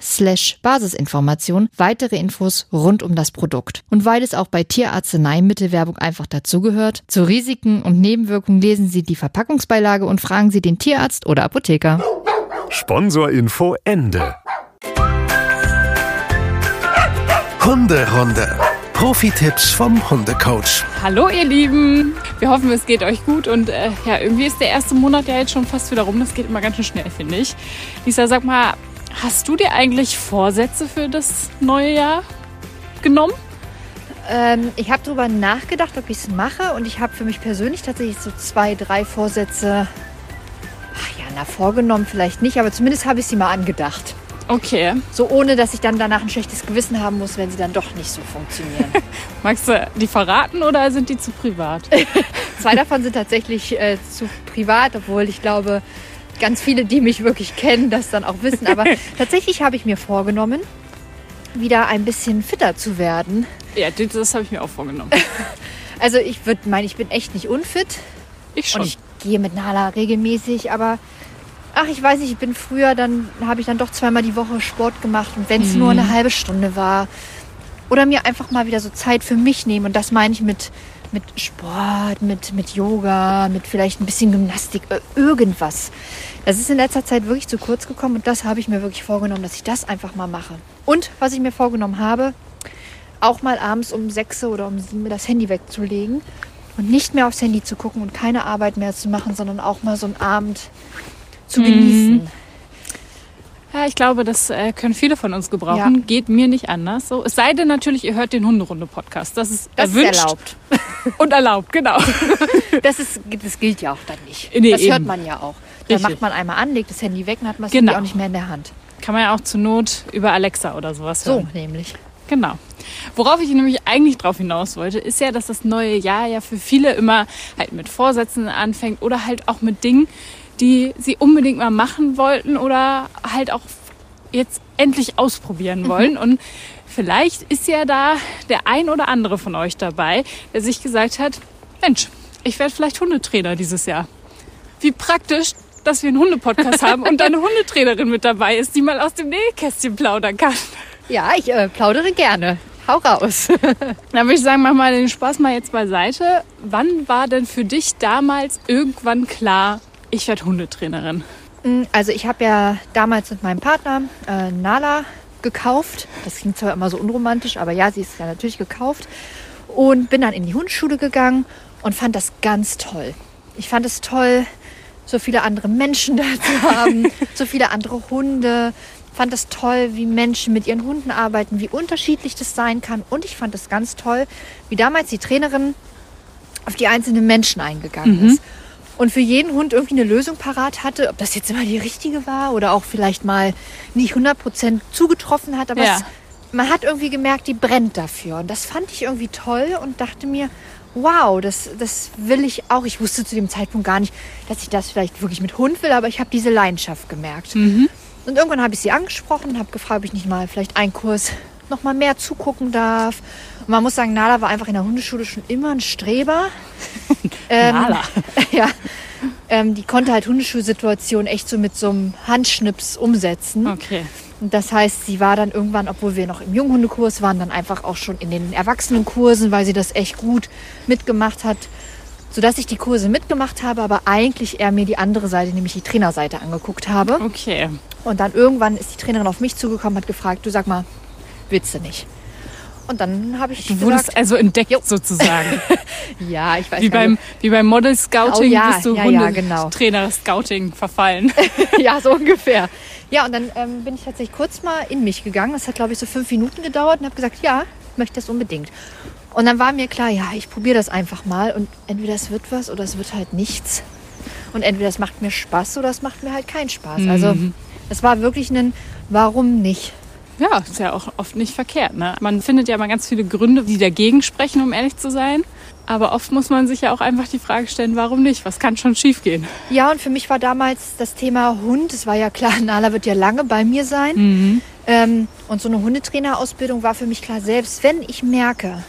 slash Basisinformation weitere Infos rund um das Produkt. Und weil es auch bei Tierarzneimittelwerbung einfach dazugehört, zu Risiken und Nebenwirkungen lesen Sie die Verpackungsbeilage und fragen Sie den Tierarzt oder Apotheker. Sponsorinfo Ende. Hunderunde. Profi-Tipps vom Hundecoach. Hallo ihr Lieben, wir hoffen es geht euch gut und äh, ja, irgendwie ist der erste Monat ja jetzt schon fast wieder rum, das geht immer ganz schön schnell, finde ich. Lisa, sag mal, hast du dir eigentlich Vorsätze für das neue Jahr genommen? Ähm, ich habe darüber nachgedacht, ob ich es mache und ich habe für mich persönlich tatsächlich so zwei, drei Vorsätze, ach ja, na vorgenommen vielleicht nicht, aber zumindest habe ich sie mal angedacht. Okay. So ohne, dass ich dann danach ein schlechtes Gewissen haben muss, wenn sie dann doch nicht so funktionieren. Magst du die verraten oder sind die zu privat? Zwei davon sind tatsächlich äh, zu privat, obwohl ich glaube, ganz viele, die mich wirklich kennen, das dann auch wissen. Aber tatsächlich habe ich mir vorgenommen, wieder ein bisschen fitter zu werden. Ja, das habe ich mir auch vorgenommen. Also ich würde meinen, ich bin echt nicht unfit. Ich schon. Und ich gehe mit Nala regelmäßig, aber ach, ich weiß nicht, ich bin früher, dann habe ich dann doch zweimal die Woche Sport gemacht und wenn es nur eine halbe Stunde war. Oder mir einfach mal wieder so Zeit für mich nehmen. Und das meine ich mit, mit Sport, mit, mit Yoga, mit vielleicht ein bisschen Gymnastik, äh, irgendwas. Das ist in letzter Zeit wirklich zu kurz gekommen und das habe ich mir wirklich vorgenommen, dass ich das einfach mal mache. Und was ich mir vorgenommen habe, auch mal abends um sechs oder um sieben das Handy wegzulegen und nicht mehr aufs Handy zu gucken und keine Arbeit mehr zu machen, sondern auch mal so einen Abend zu genießen. Ja, ich glaube, das äh, können viele von uns gebrauchen. Ja. Geht mir nicht anders. So, es sei denn natürlich, ihr hört den Hunderunde-Podcast. Das ist Das ist erwünscht erlaubt. und erlaubt, genau. Das, ist, das gilt ja auch dann nicht. Nee, das hört eben. man ja auch. Richtig. macht man einmal an, legt das Handy weg, dann hat man es Genau. Auch nicht mehr in der Hand. Kann man ja auch zur Not über Alexa oder sowas So hören. nämlich. Genau. Worauf ich nämlich eigentlich drauf hinaus wollte, ist ja, dass das neue Jahr ja für viele immer halt mit Vorsätzen anfängt oder halt auch mit Dingen, die sie unbedingt mal machen wollten oder halt auch jetzt endlich ausprobieren wollen. Und vielleicht ist ja da der ein oder andere von euch dabei, der sich gesagt hat, Mensch, ich werde vielleicht Hundetrainer dieses Jahr. Wie praktisch, dass wir einen Hundepodcast haben und eine Hundetrainerin mit dabei ist, die mal aus dem Nähkästchen plaudern kann. Ja, ich äh, plaudere gerne. Hau raus. Da würde ich sagen, mach mal den Spaß mal jetzt beiseite. Wann war denn für dich damals irgendwann klar, ich werde Hundetrainerin? Also ich habe ja damals mit meinem Partner äh, Nala gekauft. Das klingt zwar immer so unromantisch, aber ja, sie ist ja natürlich gekauft. Und bin dann in die Hundeschule gegangen und fand das ganz toll. Ich fand es toll, so viele andere Menschen da zu haben, so viele andere Hunde. Fand es toll, wie Menschen mit ihren Hunden arbeiten, wie unterschiedlich das sein kann. Und ich fand es ganz toll, wie damals die Trainerin auf die einzelnen Menschen eingegangen ist. Und für jeden Hund irgendwie eine Lösung parat hatte, ob das jetzt immer die richtige war oder auch vielleicht mal nicht 100% zugetroffen hat. Aber Ja. es, man hat irgendwie gemerkt, die brennt dafür. Und das fand ich irgendwie toll und dachte mir, wow, das, das will ich auch. Ich wusste zu dem Zeitpunkt gar nicht, dass ich das vielleicht wirklich mit Hund will, aber ich habe diese Leidenschaft gemerkt. Und irgendwann habe ich sie angesprochen und habe gefragt, ob ich nicht mal vielleicht einen Kurs noch mal mehr zugucken darf. Und man muss sagen, Nala war einfach in der Hundeschule schon immer ein Streber. ähm, Nala. Ja. Ähm, die konnte halt Hundeschulsituationen echt so mit so einem Handschnips umsetzen. Okay. Und das heißt, sie war dann irgendwann, obwohl wir noch im Junghundekurs waren, dann einfach auch schon in den Erwachsenenkursen, weil sie das echt gut mitgemacht hat. sodass ich die Kurse mitgemacht habe, aber eigentlich eher mir die andere Seite, nämlich die Trainerseite angeguckt habe. Okay. Und dann irgendwann ist die Trainerin auf mich zugekommen, hat gefragt, du sag mal, willst du nicht? Und dann habe ich Du wurdest gesagt, also entdeckt Jo. sozusagen. ja, ich weiß Wie beim, nicht. wie beim Model Scouting Oh ja, bist du ja, ja, genau. Trainer Scouting verfallen. ja, so ungefähr. Ja, und dann ähm, bin ich tatsächlich kurz mal in mich gegangen. Das hat, glaube ich, so fünf Minuten gedauert und habe gesagt, ja, ich möchte das unbedingt. Und dann war mir klar, ja, ich probiere das einfach mal und entweder es wird was oder es wird halt nichts. Und entweder es macht mir Spaß oder es macht mir halt keinen Spaß. Also es war wirklich ein Warum nicht? Ja, ist ja auch oft nicht verkehrt. Ne? Man findet ja mal ganz viele Gründe, die dagegen sprechen, um ehrlich zu sein. Aber oft muss man sich ja auch einfach die Frage stellen, warum nicht? Was kann schon schiefgehen? Ja, und für mich war damals das Thema Hund, es war ja klar, Nala wird ja lange bei mir sein. Ähm, und so eine Hundetrainerausbildung war für mich klar, selbst wenn ich merke,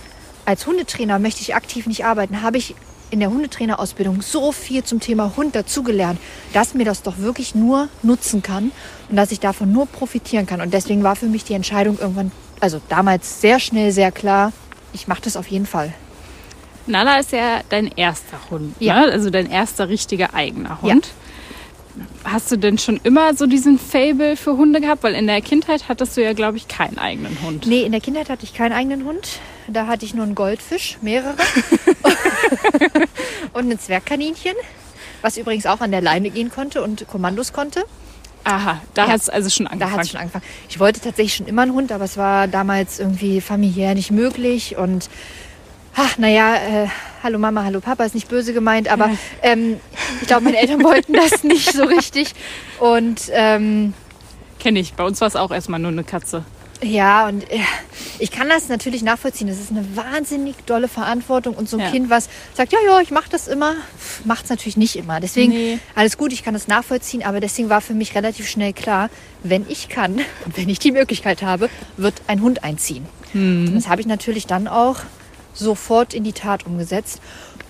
als Hundetrainer möchte ich aktiv nicht arbeiten, habe ich in der Hundetrainerausbildung so viel zum Thema Hund dazugelernt, dass mir das doch wirklich nur nutzen kann und dass ich davon nur profitieren kann. Und deswegen war für mich die Entscheidung irgendwann, also damals sehr schnell, sehr klar, ich mache das auf jeden Fall. Nala ist ja dein erster Hund, Ja. ne? also dein erster richtiger eigener Hund. Hast du denn schon immer so diesen Fable für Hunde gehabt? Weil in der Kindheit hattest du ja, glaube ich, keinen eigenen Hund. Nee, in der Kindheit hatte ich keinen eigenen Hund. Da hatte ich nur einen Goldfisch, mehrere. und ein Zwergkaninchen, was übrigens auch an der Leine gehen konnte und Kommandos konnte. Aha, da Ja. hat es also schon Da angefangen. hat es schon angefangen. Ich wollte tatsächlich schon immer einen Hund, aber es war damals irgendwie familiär nicht möglich. Und ach, naja, äh, hallo Mama, hallo Papa, ist nicht böse gemeint, aber ähm, ich glaube, meine Eltern wollten das nicht so richtig. Und ähm, Kenne ich. Bei uns war es auch erstmal nur eine Katze. Ja, und äh, ich kann das natürlich nachvollziehen. Das ist eine wahnsinnig dolle Verantwortung. Und so ein Ja. Kind, was sagt, ja, ja, ich mache das immer, macht es natürlich nicht immer. Deswegen, Nee. alles gut, ich kann das nachvollziehen. Aber deswegen war für mich relativ schnell klar, wenn ich kann und wenn ich die Möglichkeit habe, wird ein Hund einziehen. Und das habe ich natürlich dann auch sofort in die Tat umgesetzt.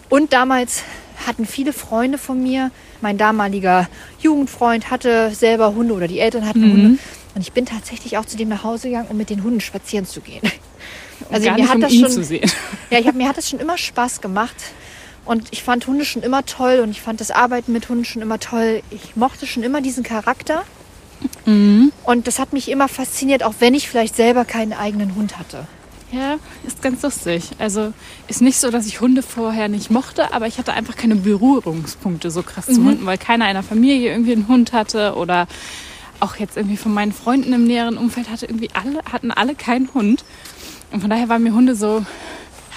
Und damals hatten viele Freunde von mir, mein damaliger Jugendfreund hatte selber Hunde oder die Eltern hatten Hunde. Und ich bin tatsächlich auch zu dem nach Hause gegangen, um mit den Hunden spazieren zu gehen. Also mir hat um das schon, zu sehen. ja, ich hab, mir hat das schon immer Spaß gemacht. Und ich fand Hunde schon immer toll und ich fand das Arbeiten mit Hunden schon immer toll. Ich mochte schon immer diesen Charakter. Und das hat mich immer fasziniert, auch wenn ich vielleicht selber keinen eigenen Hund hatte. Ja, ist ganz lustig. Also ist nicht so, dass ich Hunde vorher nicht mochte, aber ich hatte einfach keine Berührungspunkte so krass zu Hunden, weil keiner in der Familie irgendwie einen Hund hatte oder auch jetzt irgendwie von meinen Freunden im näheren Umfeld hatte irgendwie alle, hatten alle keinen Hund. Und von daher waren mir Hunde so,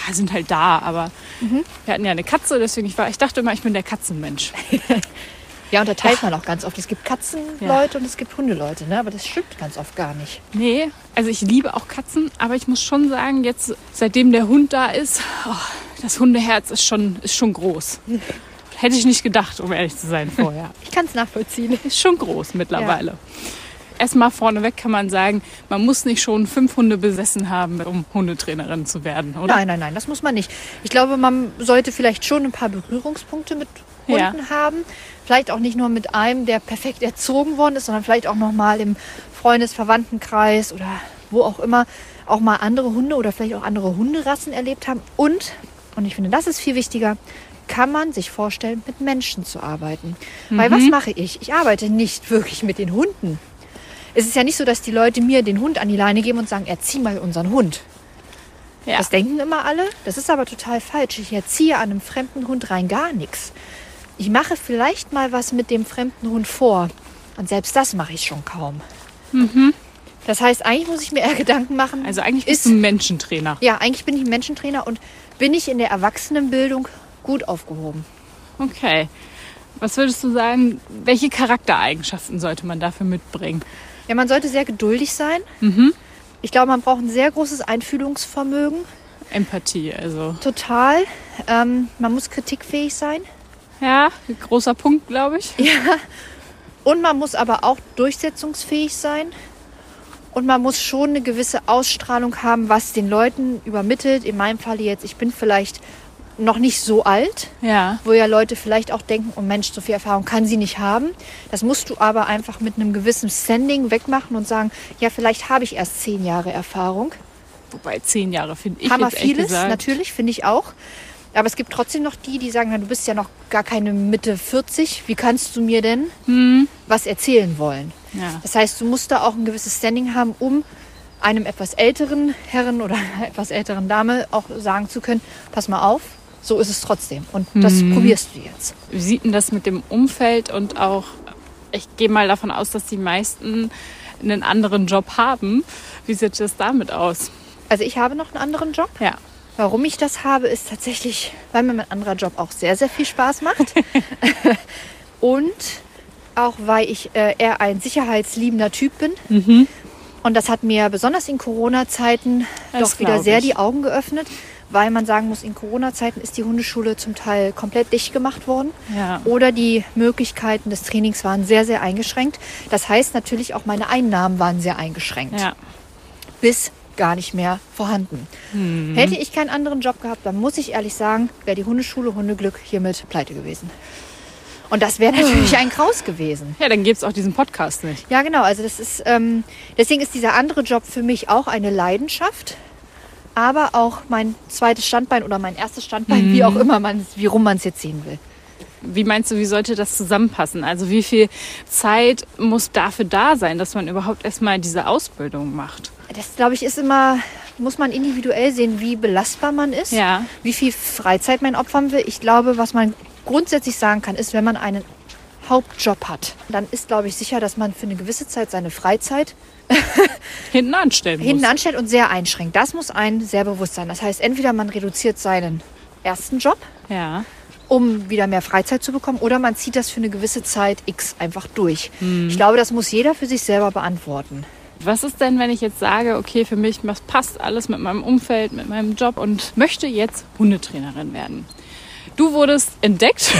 ja, sind halt da, aber wir hatten ja eine Katze, deswegen ich war, ich dachte immer, ich bin der Katzenmensch. Ja, und da teilt man auch ganz oft. Es gibt Katzenleute und es gibt Hundeleute, ne? aber das stimmt ganz oft gar nicht. Nee, also ich liebe auch Katzen, aber ich muss schon sagen, jetzt seitdem der Hund da ist, oh, das Hundeherz ist schon, ist schon groß. Hätte ich nicht gedacht, um ehrlich zu sein vorher. Ich kann es nachvollziehen. Ist schon groß mittlerweile. Erstmal vorneweg kann man sagen, man muss nicht schon fünf Hunde besessen haben, um Hundetrainerin zu werden, oder? Nein, nein, nein, das muss man nicht. Ich glaube, man sollte vielleicht schon ein paar Berührungspunkte mit Hunden Ja. haben. Vielleicht auch nicht nur mit einem, der perfekt erzogen worden ist, sondern vielleicht auch noch mal im Freundesverwandtenkreis oder wo auch immer auch mal andere Hunde oder vielleicht auch andere Hunderassen erlebt haben. Und, und ich finde, das ist viel wichtiger, kann man sich vorstellen, mit Menschen zu arbeiten. Weil was mache ich? Ich arbeite nicht wirklich mit den Hunden. Es ist ja nicht so, dass die Leute mir den Hund an die Leine geben und sagen, erzieh mal unseren Hund. Ja. Das denken immer alle. Das ist aber total falsch. Ich erziehe an einem fremden Hund rein gar nichts. Ich mache vielleicht mal was mit dem fremden Hund vor. Und selbst das mache ich schon kaum. Das heißt, eigentlich muss ich mir eher Gedanken machen. Also eigentlich bist ist, du ein Menschentrainer. ja, eigentlich bin ich ein Menschentrainer und bin ich in der Erwachsenenbildung gut aufgehoben. Okay. Was würdest du sagen, welche Charaktereigenschaften sollte man dafür mitbringen? Ja, man sollte sehr geduldig sein. Ich glaube, man braucht ein sehr großes Einfühlungsvermögen. Empathie, also. Total. Ähm, man muss kritikfähig sein. Ja, großer Punkt, glaube ich. Und man muss aber auch durchsetzungsfähig sein. Und man muss schon eine gewisse Ausstrahlung haben, was den Leuten übermittelt. In meinem Fall jetzt, ich bin vielleicht noch nicht so alt, Ja. wo ja Leute vielleicht auch denken, oh Mensch, so viel Erfahrung kann sie nicht haben. Das musst du aber einfach mit einem gewissen Standing wegmachen und sagen, ja, vielleicht habe ich erst zehn Jahre Erfahrung. Wobei zehn Jahre finde ich Hammer jetzt echt vieles, natürlich, finde ich auch. Aber es gibt trotzdem noch die, die sagen, na, du bist ja noch gar keine Mitte 40. Wie kannst du mir denn was erzählen wollen? Ja. Das heißt, du musst da auch ein gewisses Standing haben, um einem etwas älteren Herren oder etwas älteren Dame auch sagen zu können, pass mal auf, so ist es trotzdem. Und das probierst du jetzt. Wie sieht denn das mit dem Umfeld und auch, ich gehe mal davon aus, dass die meisten einen anderen Job haben. Wie sieht das damit aus? Also ich habe noch einen anderen Job. Ja. Warum ich das habe, ist tatsächlich, weil mir mein anderer Job auch sehr, sehr viel Spaß macht. Und auch weil ich äh, eher ein sicherheitsliebender Typ bin. Und das hat mir besonders in Corona-Zeiten doch wieder sehr ich. die Augen geöffnet, weil man sagen muss, in Corona-Zeiten ist die Hundeschule zum Teil komplett dicht gemacht worden. Ja. Oder die Möglichkeiten des Trainings waren sehr, sehr eingeschränkt. Das heißt natürlich auch meine Einnahmen waren sehr eingeschränkt Ja. bis gar nicht mehr vorhanden. Mhm. Hätte ich keinen anderen Job gehabt, dann muss ich ehrlich sagen, wäre die Hundeschule Hundeglück hiermit pleite gewesen. Und das wäre natürlich ein Kraus gewesen. Ja, dann gibt's auch diesen Podcast nicht. Ja, genau. Also das ist ähm, deswegen ist dieser andere Job für mich auch eine Leidenschaft, aber auch mein zweites Standbein oder mein erstes Standbein, wie auch immer man, wie rum man es jetzt sehen will. Wie meinst du, wie sollte das zusammenpassen? Also wie viel Zeit muss dafür da sein, dass man überhaupt erstmal diese Ausbildung macht? Das glaube ich ist immer muss man individuell sehen, wie belastbar man ist, Ja. wie viel Freizeit man opfern will. Ich glaube, was man grundsätzlich sagen kann, ist, wenn man einen Hauptjob hat, dann ist, glaube ich, sicher, dass man für eine gewisse Zeit seine Freizeit Hinten anstellen hinten muss. anstellt und sehr einschränkt. Das muss einem sehr bewusst sein. Das heißt, entweder man reduziert seinen ersten Job, Ja. um wieder mehr Freizeit zu bekommen, oder man zieht das für eine gewisse Zeit X einfach durch. Ich glaube, das muss jeder für sich selber beantworten. Was ist denn, wenn ich jetzt sage, okay, für mich passt alles mit meinem Umfeld, mit meinem Job und möchte jetzt Hundetrainerin werden? Du wurdest entdeckt,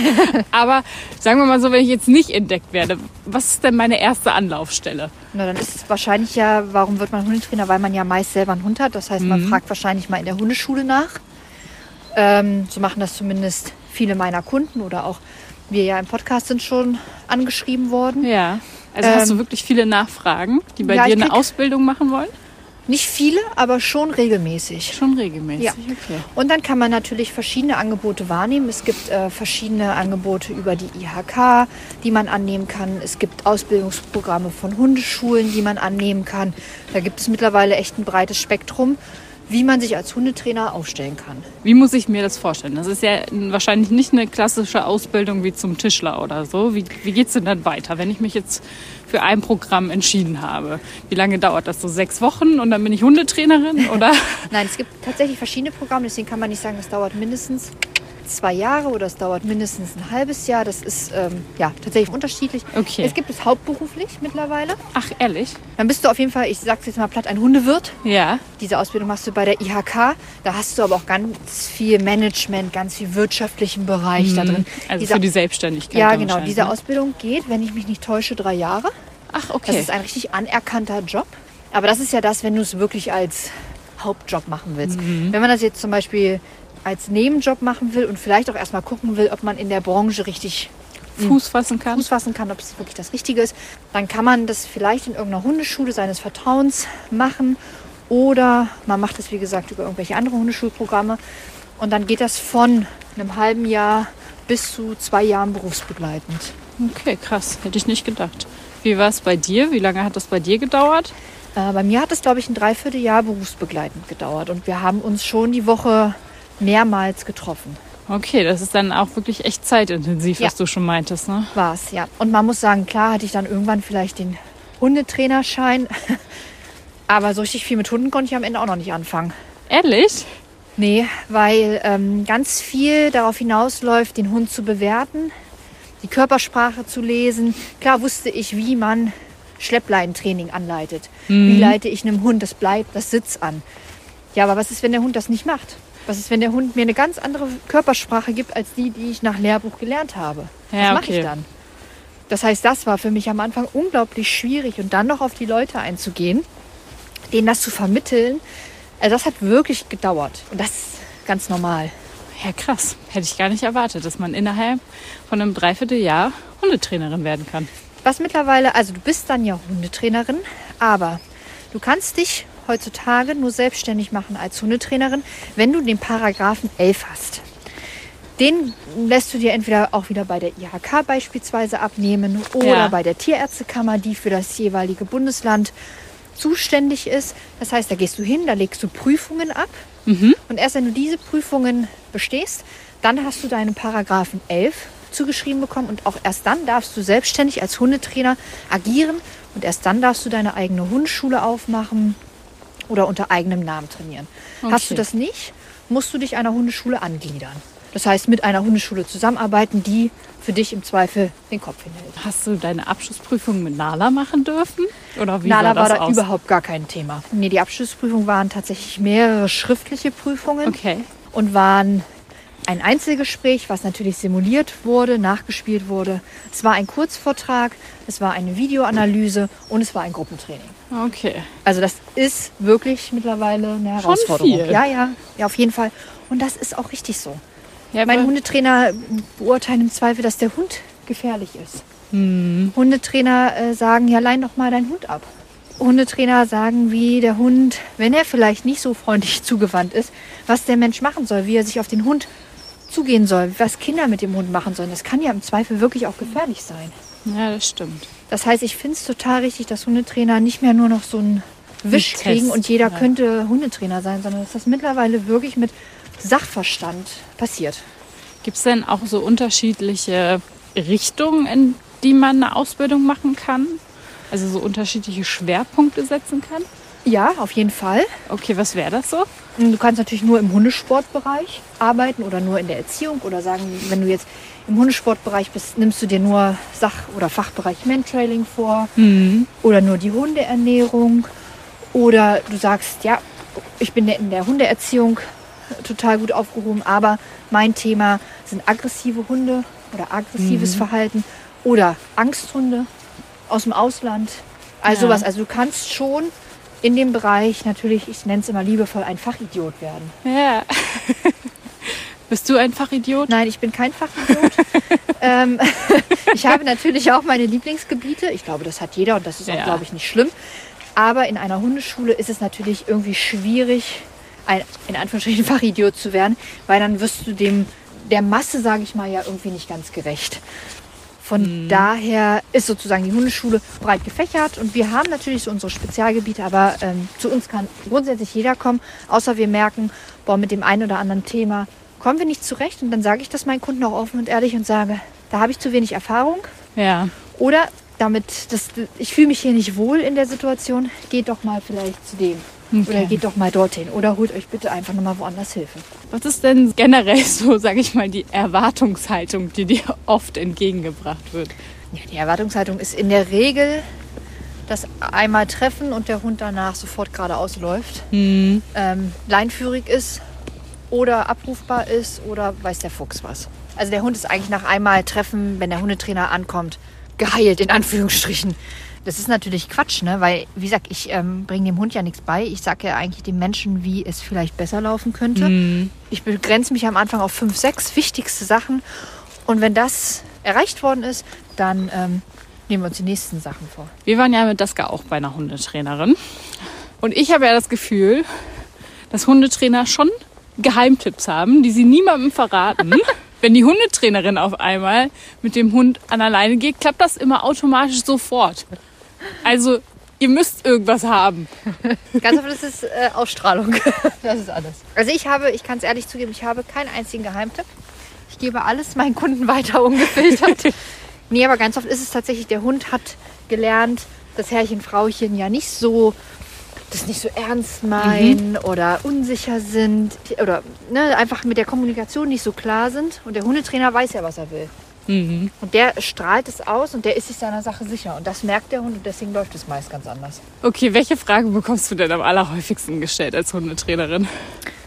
aber sagen wir mal so, wenn ich jetzt nicht entdeckt werde, was ist denn meine erste Anlaufstelle? Na, dann ist es wahrscheinlich ja, warum wird man Hundetrainer? Weil man ja meist selber einen Hund hat. Das heißt, man fragt wahrscheinlich mal in der Hundeschule nach. Ähm, so machen das zumindest viele meiner Kunden oder auch wir ja im Podcast sind schon angeschrieben worden. Ja. Also hast du Ähm, wirklich viele Nachfragen, die bei ja, dir eine krieg- Ausbildung machen wollen? Nicht viele, aber schon regelmäßig. Schon regelmäßig. Ja. Okay. Und dann kann man natürlich verschiedene Angebote wahrnehmen. Es gibt äh, verschiedene Angebote über die IHK, die man annehmen kann. Es gibt Ausbildungsprogramme von Hundeschulen, die man annehmen kann. Da gibt es mittlerweile echt ein breites Spektrum, wie man sich als Hundetrainer aufstellen kann. Wie muss ich mir das vorstellen? Das ist ja wahrscheinlich nicht eine klassische Ausbildung wie zum Tischler oder so. Wie, wie geht es denn dann weiter, wenn ich mich jetzt für ein Programm entschieden habe? Wie lange dauert das? So sechs Wochen und dann bin ich Hundetrainerin? Oder? Nein, es gibt tatsächlich verschiedene Programme, deswegen kann man nicht sagen, es dauert mindestens zwei Jahre oder es dauert mindestens ein halbes Jahr. Das ist ähm, ja tatsächlich unterschiedlich. Okay. Es gibt es hauptberuflich mittlerweile. Ach, ehrlich? Dann bist du auf jeden Fall, ich sag's jetzt mal platt, ein Hundewirt. Ja. Diese Ausbildung machst du bei der IHK. Da hast du aber auch ganz viel Management, ganz viel wirtschaftlichen Bereich da drin. Also Diese- für die Selbstständigkeit. ja, genau. Diese ne? Ausbildung geht, wenn ich mich nicht täusche, drei Jahre. Ach, Das okay. ist ein richtig anerkannter Job. Aber das ist ja das, wenn du es wirklich als Hauptjob machen willst. Mhm. Wenn man das jetzt zum Beispiel als Nebenjob machen will und vielleicht auch erstmal gucken will, ob man in der Branche richtig Fuß fassen kann. Fuß fassen kann, ob es wirklich das Richtige ist, dann kann man das vielleicht in irgendeiner Hundeschule seines Vertrauens machen oder man macht es, wie gesagt, über irgendwelche andere Hundeschulprogramme und dann geht das von einem halben Jahr bis zu zwei Jahren berufsbegleitend. Okay, krass. Hätte ich nicht gedacht. Wie war es bei dir? Wie lange hat das bei dir gedauert? Äh, bei mir hat es, glaube ich, ein Dreivierteljahr berufsbegleitend gedauert und wir haben uns schon die Woche mehrmals getroffen. Okay, das ist dann auch wirklich echt zeitintensiv, Ja. was du schon meintest, ne? War es, ja. Und man muss sagen, klar hatte ich dann irgendwann vielleicht den Hundetrainerschein, aber so richtig viel mit Hunden konnte ich am Ende auch noch nicht anfangen. Ehrlich? Nee, weil ähm, ganz viel darauf hinausläuft, den Hund zu bewerten, die Körpersprache zu lesen. Klar wusste ich, wie man Schleppleintraining anleitet. Wie leite ich einem Hund das Bleib, das Sitz an. Ja, aber was ist, wenn der Hund das nicht macht? Was ist, wenn der Hund mir eine ganz andere Körpersprache gibt, als die, die ich nach Lehrbuch gelernt habe? Ja, was mache okay. ich dann? Das heißt, das war für mich am Anfang unglaublich schwierig und dann noch auf die Leute einzugehen, denen das zu vermitteln. Also das hat wirklich gedauert und das ist ganz normal. Ja, krass. Hätte ich gar nicht erwartet, dass man innerhalb von einem Dreivierteljahr Hundetrainerin werden kann. Was mittlerweile, also du bist dann ja Hundetrainerin, aber du kannst dich heutzutage nur selbstständig machen als Hundetrainerin, wenn du den Paragraphen 11 hast. Den lässt du dir entweder auch wieder bei der IHK beispielsweise abnehmen oder Ja. bei der Tierärztekammer, die für das jeweilige Bundesland zuständig ist. Das heißt, da gehst du hin, da legst du Prüfungen ab. Und erst wenn du diese Prüfungen bestehst, dann hast du deinen Paragraphen 11 zugeschrieben bekommen und auch erst dann darfst du selbstständig als Hundetrainer agieren und erst dann darfst du deine eigene Hundeschule aufmachen oder unter eigenem Namen trainieren. Hast du Okay. das nicht, musst du dich einer Hundeschule angliedern. Das heißt, mit einer Hundeschule zusammenarbeiten, die für dich im Zweifel den Kopf hinhält. Hast du deine Abschlussprüfung mit Nala machen dürfen? Oder wie Nala war das da aus? überhaupt gar kein Thema. Nee, die Abschlussprüfung waren tatsächlich mehrere schriftliche Prüfungen Okay. und waren ein Einzelgespräch, was natürlich simuliert wurde, nachgespielt wurde. Es war ein Kurzvortrag, es war eine Videoanalyse und es war ein Gruppentraining. Okay. Also das ist wirklich mittlerweile eine Herausforderung. viel. Ja, ja, ja, auf jeden Fall. Und das ist auch richtig so. Ja, Meine aber- Hundetrainer beurteilen im Zweifel, dass der Hund gefährlich ist. Hm. Hundetrainer äh, sagen, ja, lein doch mal deinen Hund ab. Hundetrainer sagen, wie der Hund, wenn er vielleicht nicht so freundlich zugewandt ist, was der Mensch machen soll, wie er sich auf den Hund zugehen soll, was Kinder mit dem Hund machen sollen. Das kann ja im Zweifel wirklich auch gefährlich sein. ja, das stimmt. Das heißt, ich finde es total richtig, dass Hundetrainer nicht mehr nur noch so einen Wisch Test, kriegen und jeder ja. könnte Hundetrainer sein, sondern dass das mittlerweile wirklich mit Sachverstand passiert. Gibt es denn auch so unterschiedliche Richtungen, in die man eine Ausbildung machen kann? Also so unterschiedliche Schwerpunkte setzen kann? Ja, auf jeden Fall. Okay, was wäre das so? Du kannst natürlich nur im Hundesportbereich arbeiten oder nur in der Erziehung oder sagen, wenn du jetzt im Hundesportbereich bist, nimmst du dir nur Sach- oder Fachbereich Mentrailing vor oder nur die Hundeernährung oder du sagst, ja, ich bin in der Hundeerziehung total gut aufgehoben, aber mein Thema sind aggressive Hunde oder aggressives Verhalten oder Angsthunde aus dem Ausland. Also Ja. sowas. Also du kannst schon in dem Bereich natürlich, ich nenne es immer liebevoll, ein Fachidiot werden. Ja. Bist du ein Fachidiot? Nein, ich bin kein Fachidiot. ähm, ich habe natürlich auch meine Lieblingsgebiete. Ich glaube, das hat jeder und das ist auch, Ja. glaube ich, nicht schlimm. Aber in einer Hundeschule ist es natürlich irgendwie schwierig, ein in Anführungsstrichen Fachidiot zu werden, weil dann wirst du dem der Masse, sage ich mal, ja irgendwie nicht ganz gerecht. Von daher ist sozusagen die Hundeschule breit gefächert und wir haben natürlich so unsere Spezialgebiete, aber ähm, zu uns kann grundsätzlich jeder kommen, außer wir merken, boah, mit dem einen oder anderen Thema kommen wir nicht zurecht und dann sage ich das meinen Kunden auch offen und ehrlich und sage, da habe ich zu wenig Erfahrung. Ja. oder damit, das, ich fühle mich hier nicht wohl in der Situation, geht doch mal vielleicht zu dem oder Okay. geht doch mal dorthin oder holt euch bitte einfach nochmal woanders Hilfe. Was ist denn generell so, sage ich mal, die Erwartungshaltung, die dir oft entgegengebracht wird? Ja, die Erwartungshaltung ist in der Regel das einmal treffen und der Hund danach sofort geradeaus läuft, ähm, leinführig ist oder abrufbar ist oder weiß der Fuchs was. Also der Hund ist eigentlich nach einmal treffen, wenn der Hundetrainer ankommt, geheilt in Anführungsstrichen. Das ist natürlich Quatsch, ne? weil, wie gesagt, ich ähm, bringe dem Hund ja nichts bei. Ich sage ja eigentlich dem Menschen, wie es vielleicht besser laufen könnte. Ich begrenze mich am Anfang auf fünf, sechs wichtigste Sachen. Und wenn das erreicht worden ist, dann ähm, nehmen wir uns die nächsten Sachen vor. Wir waren ja mit Daska auch bei einer Hundetrainerin. Und ich habe ja das Gefühl, dass Hundetrainer schon Geheimtipps haben, die sie niemandem verraten. Wenn die Hundetrainerin auf einmal mit dem Hund an alleine geht, klappt das immer automatisch sofort. Also, ihr müsst irgendwas haben. Ganz oft ist es äh, Ausstrahlung. Das ist alles. Also ich habe, ich kann es ehrlich zugeben, ich habe keinen einzigen Geheimtipp. Ich gebe alles meinen Kunden weiter ungefiltert. nee, aber ganz oft ist es tatsächlich, der Hund hat gelernt, dass Herrchen, Frauchen ja nicht so das nicht so ernst meinen oder unsicher sind oder ne, einfach mit der Kommunikation nicht so klar sind. Und der Hundetrainer weiß ja, was er will. Und der strahlt es aus und der ist sich seiner Sache sicher. Und das merkt der Hund und deswegen läuft es meist ganz anders. Okay, welche Frage bekommst du denn am allerhäufigsten gestellt als Hundetrainerin?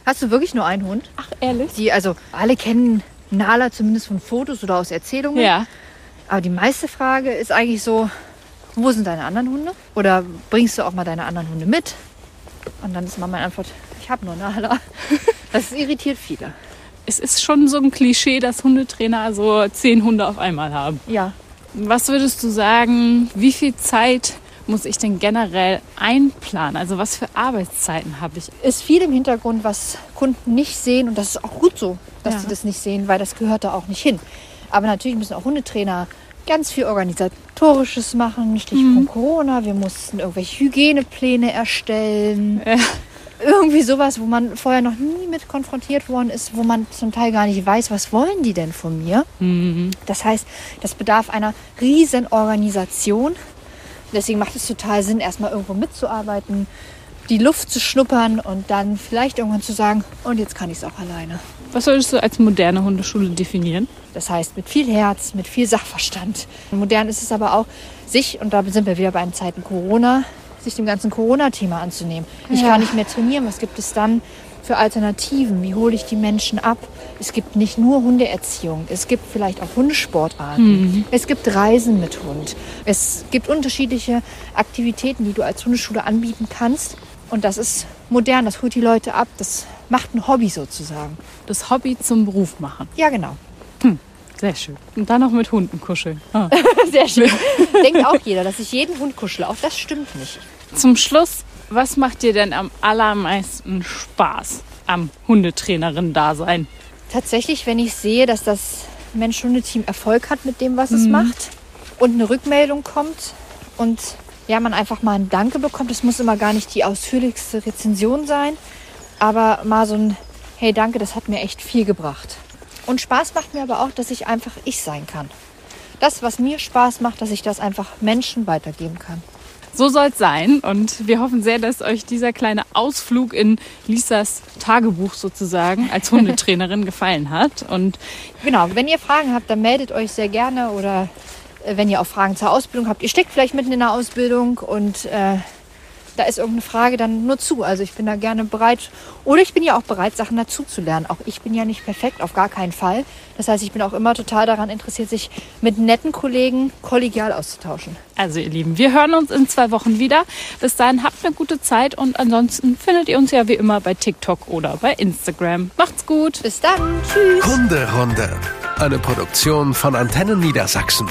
Hast du wirklich nur einen Hund? Ach, ehrlich? Die, also alle kennen Nala zumindest von Fotos oder aus Erzählungen. Ja. Aber die meiste Frage ist eigentlich so, wo sind deine anderen Hunde? Oder bringst du auch mal deine anderen Hunde mit? Und dann ist mal meine Antwort, ich habe nur Nala. Das irritiert viele. Es ist schon so ein Klischee, dass Hundetrainer so zehn Hunde auf einmal haben. Ja. Was würdest du sagen, wie viel Zeit muss ich denn generell einplanen? Also was für Arbeitszeiten habe ich? Ist viel im Hintergrund, was Kunden nicht sehen und das ist auch gut so, dass Ja. sie das nicht sehen, weil das gehört da auch nicht hin. Aber natürlich müssen auch Hundetrainer ganz viel Organisatorisches machen, Stichpunkt Corona. Wir mussten irgendwelche Hygienepläne erstellen. Ja. Irgendwie sowas, wo man vorher noch nie mit konfrontiert worden ist, wo man zum Teil gar nicht weiß, was wollen die denn von mir. Das heißt, das bedarf einer riesen Organisation. Deswegen macht es total Sinn, erstmal irgendwo mitzuarbeiten, die Luft zu schnuppern und dann vielleicht irgendwann zu sagen, und jetzt kann ich es auch alleine. Was würdest du als moderne Hundeschule definieren? Das heißt, mit viel Herz, mit viel Sachverstand. Modern ist es aber auch, sich, und da sind wir wieder beim Zeiten Corona, sich dem ganzen Corona-Thema anzunehmen. Ich Ja. kann nicht mehr trainieren. Was gibt es dann für Alternativen? Wie hole ich die Menschen ab? Es gibt nicht nur Hundeerziehung. Es gibt vielleicht auch Hundesportarten. Es gibt Reisen mit Hund. Es gibt unterschiedliche Aktivitäten, die du als Hundeschule anbieten kannst. Und das ist modern. Das holt die Leute ab. Das macht ein Hobby sozusagen. Das Hobby zum Beruf machen. Ja, genau. Sehr schön. Und dann noch mit Hunden kuscheln. Ah. Sehr schön. Denkt auch jeder, dass ich jeden Hund kuschle. Auch das stimmt nicht. Zum Schluss, was macht dir denn am allermeisten Spaß am Hundetrainerin-Dasein? Tatsächlich, wenn ich sehe, dass das Mensch-Hunde-Team Erfolg hat mit dem, was es macht und eine Rückmeldung kommt und ja, man einfach mal ein Danke bekommt. Es muss immer gar nicht die ausführlichste Rezension sein, aber mal so ein Hey, danke, das hat mir echt viel gebracht. Und Spaß macht mir aber auch, dass ich einfach ich sein kann. Das, was mir Spaß macht, dass ich das einfach Menschen weitergeben kann. So soll es sein. Und wir hoffen sehr, dass euch dieser kleine Ausflug in Lisas Tagebuch sozusagen als Hundetrainerin gefallen hat. Und Genau, wenn ihr Fragen habt, dann meldet euch sehr gerne oder äh, wenn ihr auch Fragen zur Ausbildung habt. Ihr steckt vielleicht mitten in der Ausbildung und äh, da ist irgendeine Frage, dann nur zu. Also ich bin da gerne bereit. Oder ich bin ja auch bereit, Sachen dazu zu lernen. Auch ich bin ja nicht perfekt, auf gar keinen Fall. Das heißt, ich bin auch immer total daran interessiert, sich mit netten Kollegen kollegial auszutauschen. also ihr Lieben, wir hören uns in zwei Wochen wieder. Bis dahin habt eine gute Zeit und ansonsten findet ihr uns ja wie immer bei TikTok oder bei Instagram. Macht's gut! Bis dann. Tschüss. Hunderunde. Eine Produktion von Antennen Niedersachsen.